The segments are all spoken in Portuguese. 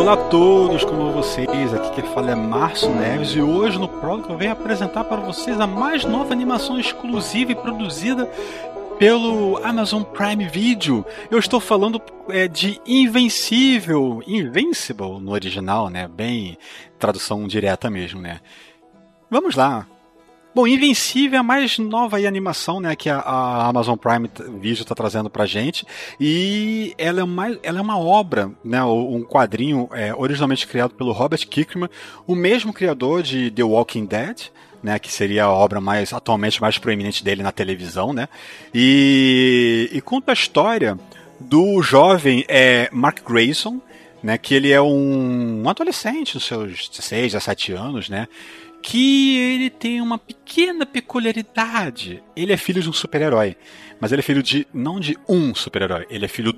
Olá a todos, como vocês? Aqui quem fala é Márcio Neves e hoje no prólogo eu venho apresentar para vocês a mais nova animação exclusiva e produzida pelo Amazon Prime Video. Eu estou falando é, de Invencível, Invincible no original, né? Bem tradução direta mesmo, né? Vamos lá. Bom, Invencível é a mais nova animação né, que a, a Amazon Prime Video está trazendo para gente. E ela é, uma, ela é uma obra, né, um quadrinho é, originalmente criado pelo Robert Kirkman, o mesmo criador de The Walking Dead. Né, que seria a obra mais atualmente mais proeminente dele na televisão, né? E, e conta a história do jovem é, Mark Grayson, né, que ele é um, adolescente dos seus 16, 17 anos, né? Que ele tem uma pequena peculiaridade. Ele é filho de um super-herói, mas ele é filho de não de um super-herói, ele é filho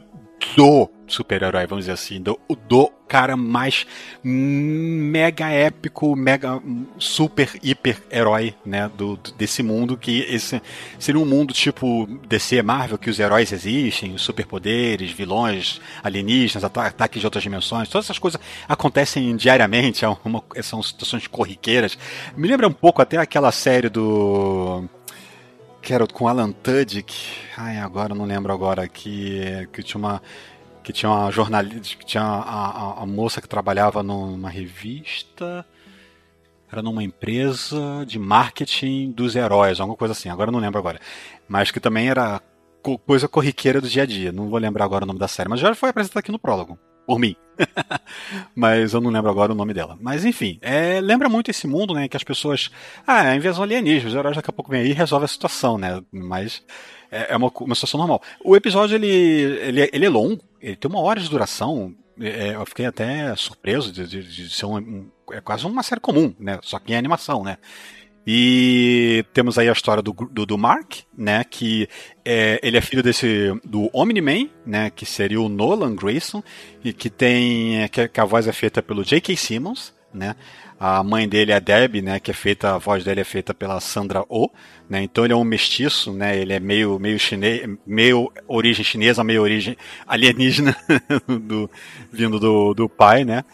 do super-herói, vamos dizer assim, do, do cara mais mega épico, mega super hiper herói, né, do, desse mundo que esse seria um mundo tipo DC Marvel que os heróis existem, superpoderes, vilões, alienígenas, ataques de outras dimensões, todas essas coisas acontecem diariamente, é uma, são situações corriqueiras. Me lembra um pouco até aquela série do era com Alan Tudyk. Ai, agora não lembro agora que que tinha uma que tinha uma jornalista, que tinha a, a, a, moça que trabalhava numa revista, era numa empresa de marketing dos heróis, alguma coisa assim, agora não lembro agora. Mas que também era coisa corriqueira do dia a dia, não vou lembrar agora o nome da série, mas já foi apresentado aqui no prólogo, por mim. mas eu não lembro agora o nome dela. Mas enfim, é, lembra muito esse mundo, né, que as pessoas, ah, é invasão alienígena, os heróis daqui a pouco vem aí e resolve a situação, né, mas é, é uma, uma situação normal. O episódio, ele, ele, ele é longo, ele tem uma hora de duração. É, eu fiquei até surpreso de, de, de ser um, um, é quase uma série comum, né? Só que em animação, né? E temos aí a história do, do, do Mark, né? Que é, ele é filho desse do Omni-Man, né? Que seria o Nolan Grayson e que tem que, que a voz é feita pelo J.K. Simmons, né? A mãe dele é a Deb, né, que é feita, a voz dele é feita pela Sandra Oh, né? Então ele é um mestiço, né? Ele é meio meio chinês, meio origem chinesa, meio origem alienígena do, vindo do, do pai, né?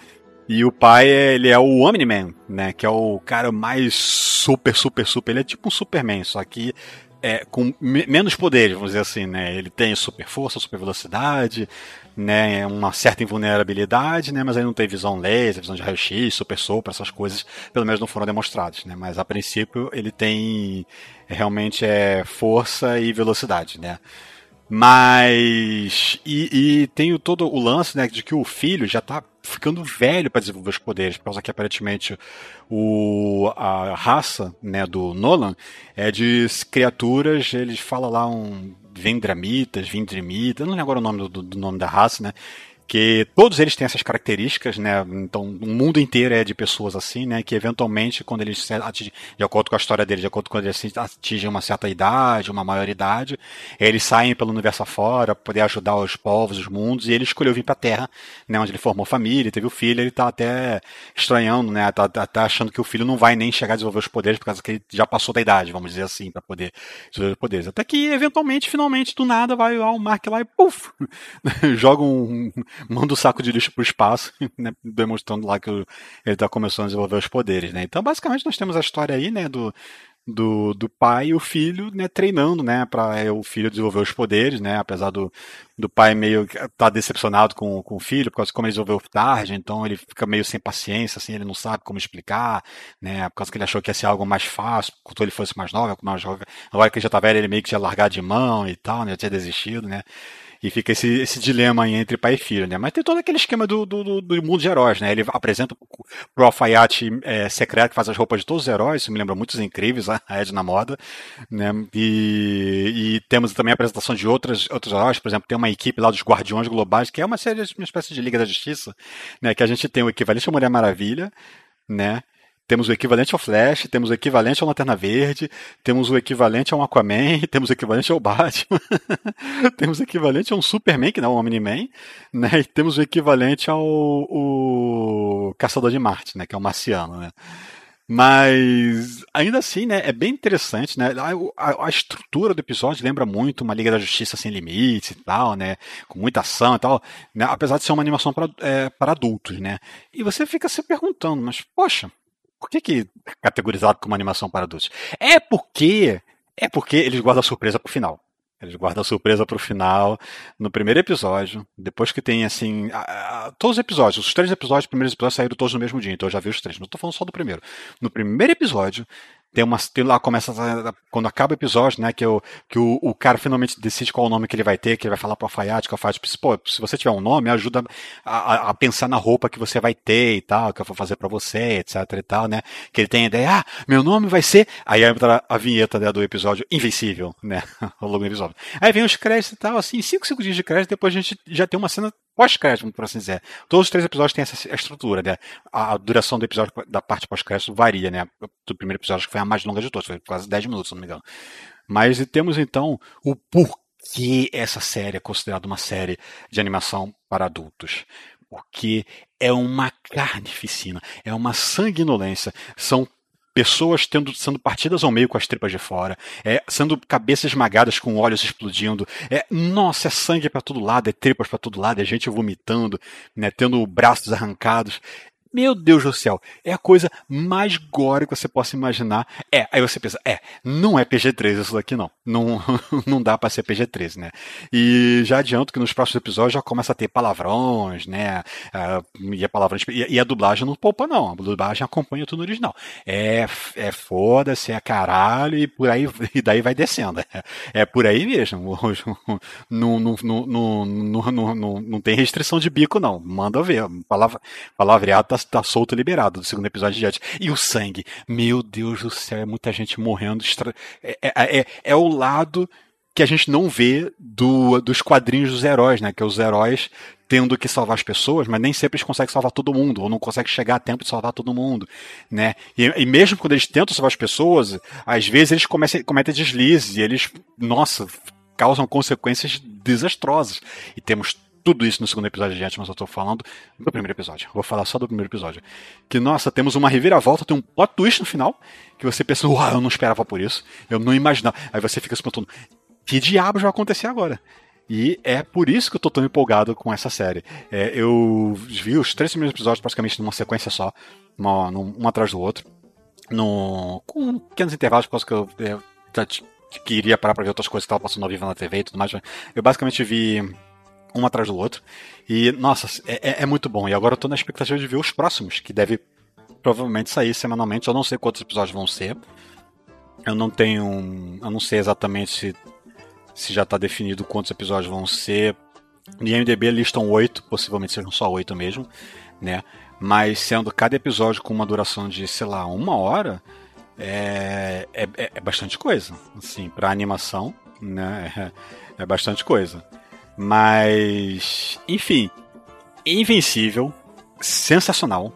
E o pai, ele é o Omni-Man, né? Que é o cara mais super, super, super. Ele é tipo um Superman, só que é, com menos poderes, vamos dizer assim, né? Ele tem super força, super velocidade, né, uma certa invulnerabilidade, né, mas ele não tem visão laser, visão de raio-x, super sopro, essas coisas, pelo menos não foram demonstradas, né, mas a princípio ele tem realmente é força e velocidade, né. Mas e, e tem todo o lance, né, de que o filho já está ficando velho para desenvolver os poderes, por causa que aparentemente o, a raça né, do Nolan é de criaturas, ele fala lá um Vendramitas, Vindrimitas, não lembro agora o nome do, do nome da raça, né? Que todos eles têm essas características, né? Então, o mundo inteiro é de pessoas assim, né? Que eventualmente, quando eles atingem, de acordo com a história deles, de acordo com eles atingem uma certa idade, uma maioridade, eles saem pelo universo afora para poder ajudar os povos, os mundos, e ele escolheu vir para a Terra, né? Onde ele formou família, teve o filho, ele tá até estranhando, né? Tá, tá, tá, achando que o filho não vai nem chegar a desenvolver os poderes, por causa que ele já passou da idade, vamos dizer assim, para poder desenvolver os poderes. Até que, eventualmente, finalmente, do nada, vai lá o Mark lá e puf! joga um manda o saco de lixo pro espaço, né, demonstrando lá que ele está começando a desenvolver os poderes, né? Então, basicamente, nós temos a história aí, né, do, do, do pai e o filho, né, treinando, né, para é, o filho desenvolver os poderes, né, apesar do, do pai meio estar tá decepcionado com, com o filho, por causa de como ele desenvolveu tarde, então ele fica meio sem paciência, assim, ele não sabe como explicar, né, por causa que ele achou que ia ser algo mais fácil, quando ele fosse mais novo, mais agora que ele já tá velho, ele meio que tinha largado de mão e tal, né, já tinha desistido, né, E fica esse, esse dilema entre pai e filho, né? Mas tem todo aquele esquema do, do, do mundo de heróis, né? Ele apresenta pro alfaiate é, secreto que faz as roupas de todos os heróis, isso me lembra muitos incríveis, a Ed na moda, né? E, e temos também a apresentação de outras, outros heróis, por exemplo, tem uma equipe lá dos Guardiões Globais, que é uma série, uma espécie de Liga da Justiça, né? Que a gente tem o equivalente à Mulher Maravilha, né? Temos o equivalente ao Flash, temos o equivalente ao Lanterna Verde, temos o equivalente ao Aquaman, temos o equivalente ao Batman, temos o equivalente a um Superman, que não é um Omni-Man, né? E temos o equivalente ao o Caçador de Marte, né? Que é o Marciano, né? Mas ainda assim, né, é bem interessante, né? A, a, a, estrutura do episódio lembra muito uma Liga da Justiça sem limites e tal, né? Com muita ação e tal, né? apesar de ser uma animação para é, adultos, né? E você fica se perguntando, mas poxa, por que, que é categorizado como animação para adultos? É porque é porque eles guardam a surpresa pro final. Eles guardam a surpresa pro final, no primeiro episódio, depois que tem, assim, a, a, todos os episódios, os três episódios, os primeiros episódios saíram todos no mesmo dia, então eu já vi os três, não tô falando só do primeiro. No primeiro episódio, tem uma tem lá começa quando acaba o episódio, né, que, o, que o, o cara finalmente decide qual o nome que ele vai ter, que ele vai falar pro alfaiate, que o alfaiate, pô, se você tiver um nome, ajuda a, a, pensar na roupa que você vai ter e tal, que eu vou fazer para você, etc e tal, né, que ele tem a ideia, ah, meu nome vai ser, aí entra a vinheta né, do episódio Invencível, né, ao longo do episódio. Aí vem os créditos e tal, assim, 5 segundos de crédito, depois a gente já tem uma cena pós-crédito, por assim dizer. Todos os três episódios têm essa estrutura, né? A, duração do episódio da parte pós-crédito varia, né? Do primeiro episódio que foi a mais longa de todos, foi quase 10 minutos, se não me engano. Mas temos então o porquê essa série é considerada uma série de animação para adultos. Porque é uma carnificina, é uma sanguinolência. São pessoas tendo, sendo partidas ao meio com as tripas de fora, é, sendo cabeças esmagadas com olhos explodindo, é, nossa, é sangue para todo lado, é tripas para todo lado, é gente vomitando, né, tendo braços arrancados. Meu Deus do céu, é a coisa mais gore que você possa imaginar. É, aí você pensa, é, não é PG-13 isso daqui não. Não, não dá para ser PG-13, né? E já adianto que nos próximos episódios já começa a ter palavrões, né? Uh, e, a palavrões, e, e, a dublagem não poupa não, a dublagem acompanha tudo no original. É, é foda-se, é caralho e por aí, e daí vai descendo. É, é por aí mesmo. Não, não, não, não, não, não, não tem restrição de bico não, manda ver. Palavra, palavreado tá tá solto liberado do segundo episódio de diante. E o sangue, meu Deus do céu, é muita gente morrendo. Extra... É, é, é, é o lado que a gente não vê do, dos quadrinhos dos heróis, né? Que é os heróis tendo que salvar as pessoas, mas nem sempre eles conseguem salvar todo mundo, ou não conseguem chegar a tempo de salvar todo mundo, né? E, e mesmo quando eles tentam salvar as pessoas, às vezes eles começam, cometem deslizes e eles, nossa, causam consequências desastrosas. E temos tudo isso no segundo episódio adiante, mas eu tô falando do primeiro episódio. Vou falar só do primeiro episódio. Que, nossa, temos uma reviravolta, tem um plot twist no final, que você pensa, uau, eu não esperava por isso, eu não imaginava. Aí você fica se perguntando, que diabos vai acontecer agora? E é por isso que eu tô tão empolgado com essa série. É, eu vi os três primeiros episódios praticamente numa sequência só, uma, um atrás do outro, no, com pequenos intervalos, por causa que eu, eu, eu queria parar pra ver outras coisas que estavam passando ao vivo na TV e tudo mais. Eu basicamente vi um atrás do outro. E, nossa, é, é, é muito bom. E agora eu tô na expectativa de ver os próximos, que deve provavelmente sair semanalmente. Eu não sei quantos episódios vão ser. Eu não tenho. Eu não sei exatamente se, se já está definido quantos episódios vão ser. No IMDB listam oito, possivelmente sejam só oito mesmo, né? Mas sendo cada episódio com uma duração de, sei lá, uma hora, é, é, é bastante coisa. Assim, para animação, né? É, é bastante coisa. Mas, enfim, invencível, sensacional,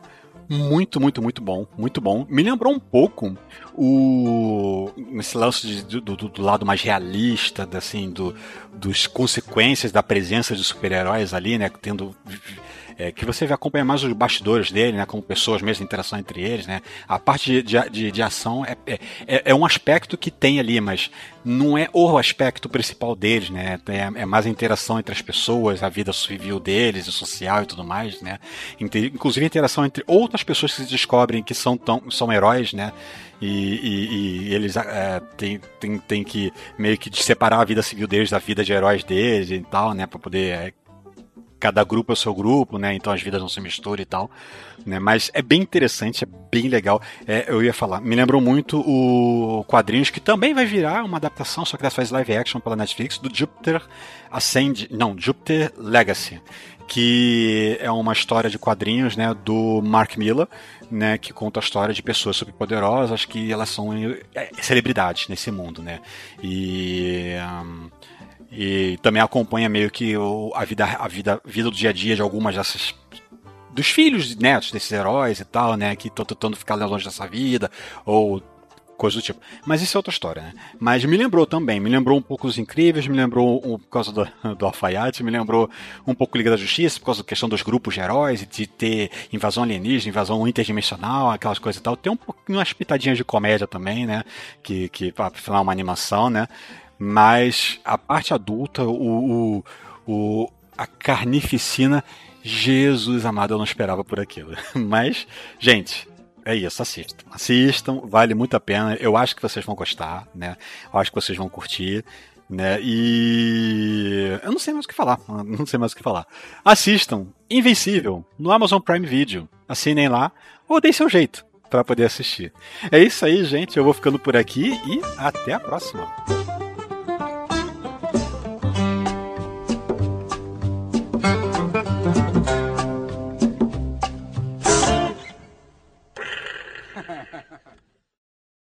muito, muito, muito bom, muito bom. Me lembrou um pouco o esse lance de, do, do, lado mais realista, assim, do, dos consequências da presença de super-heróis ali, né, tendo é, que você acompanha mais os bastidores dele, né, como pessoas mesmo, interação entre eles, né. A parte de, de, de ação é, é, é, é um aspecto que tem ali, mas não é o aspecto principal deles, né. É, é mais a interação entre as pessoas, a vida civil deles, o social e tudo mais, né. Inclusive a interação entre outras pessoas que se descobrem que são, tão, são heróis, né. E, e, e, eles é, têm tem, tem que meio que separar a vida civil deles da vida de heróis deles e tal, né, para poder é, cada grupo é o seu grupo, né? Então as vidas não se misturam e tal. Né? Mas é bem interessante, é bem legal. É, eu ia falar, me lembrou muito o quadrinhos que também vai virar uma adaptação, só que dessa faz live action pela Netflix, do Jupiter Ascend. Não, Jupiter Legacy. Que é uma história de quadrinhos né, do Mark Miller, né, que conta a história de pessoas superpoderosas que elas são é, celebridades nesse mundo, né? E um, e também acompanha meio que a vida a vida, vida do dia a dia de algumas dessas dos filhos netos desses heróis e tal, né, que estão tentando ficar longe dessa vida ou coisa do tipo. Mas isso é outra história, né? Mas me lembrou também, me lembrou um pouco os Incríveis, me lembrou um, por causa do, do Alfaiate, me lembrou um pouco Liga da Justiça, por causa da questão dos grupos de heróis, de ter invasão alienígena, invasão interdimensional, aquelas coisas e tal. Tem um pouquinho umas pitadinhas de comédia também, né? Que, que para falar uma animação, né? Mas a parte adulta, o, o, o a carnificina, Jesus amado, eu não esperava por aquilo. Mas, gente, é isso, assistam. Assistam, vale muito a pena. Eu acho que vocês vão gostar, né? Eu acho que vocês vão curtir. Né? E eu não sei mais o que falar, não sei mais o que falar. Assistam Invencível no Amazon Prime Video. Assinem lá ou deem seu jeito para poder assistir. É isso aí, gente. Eu vou ficando por aqui e até a próxima.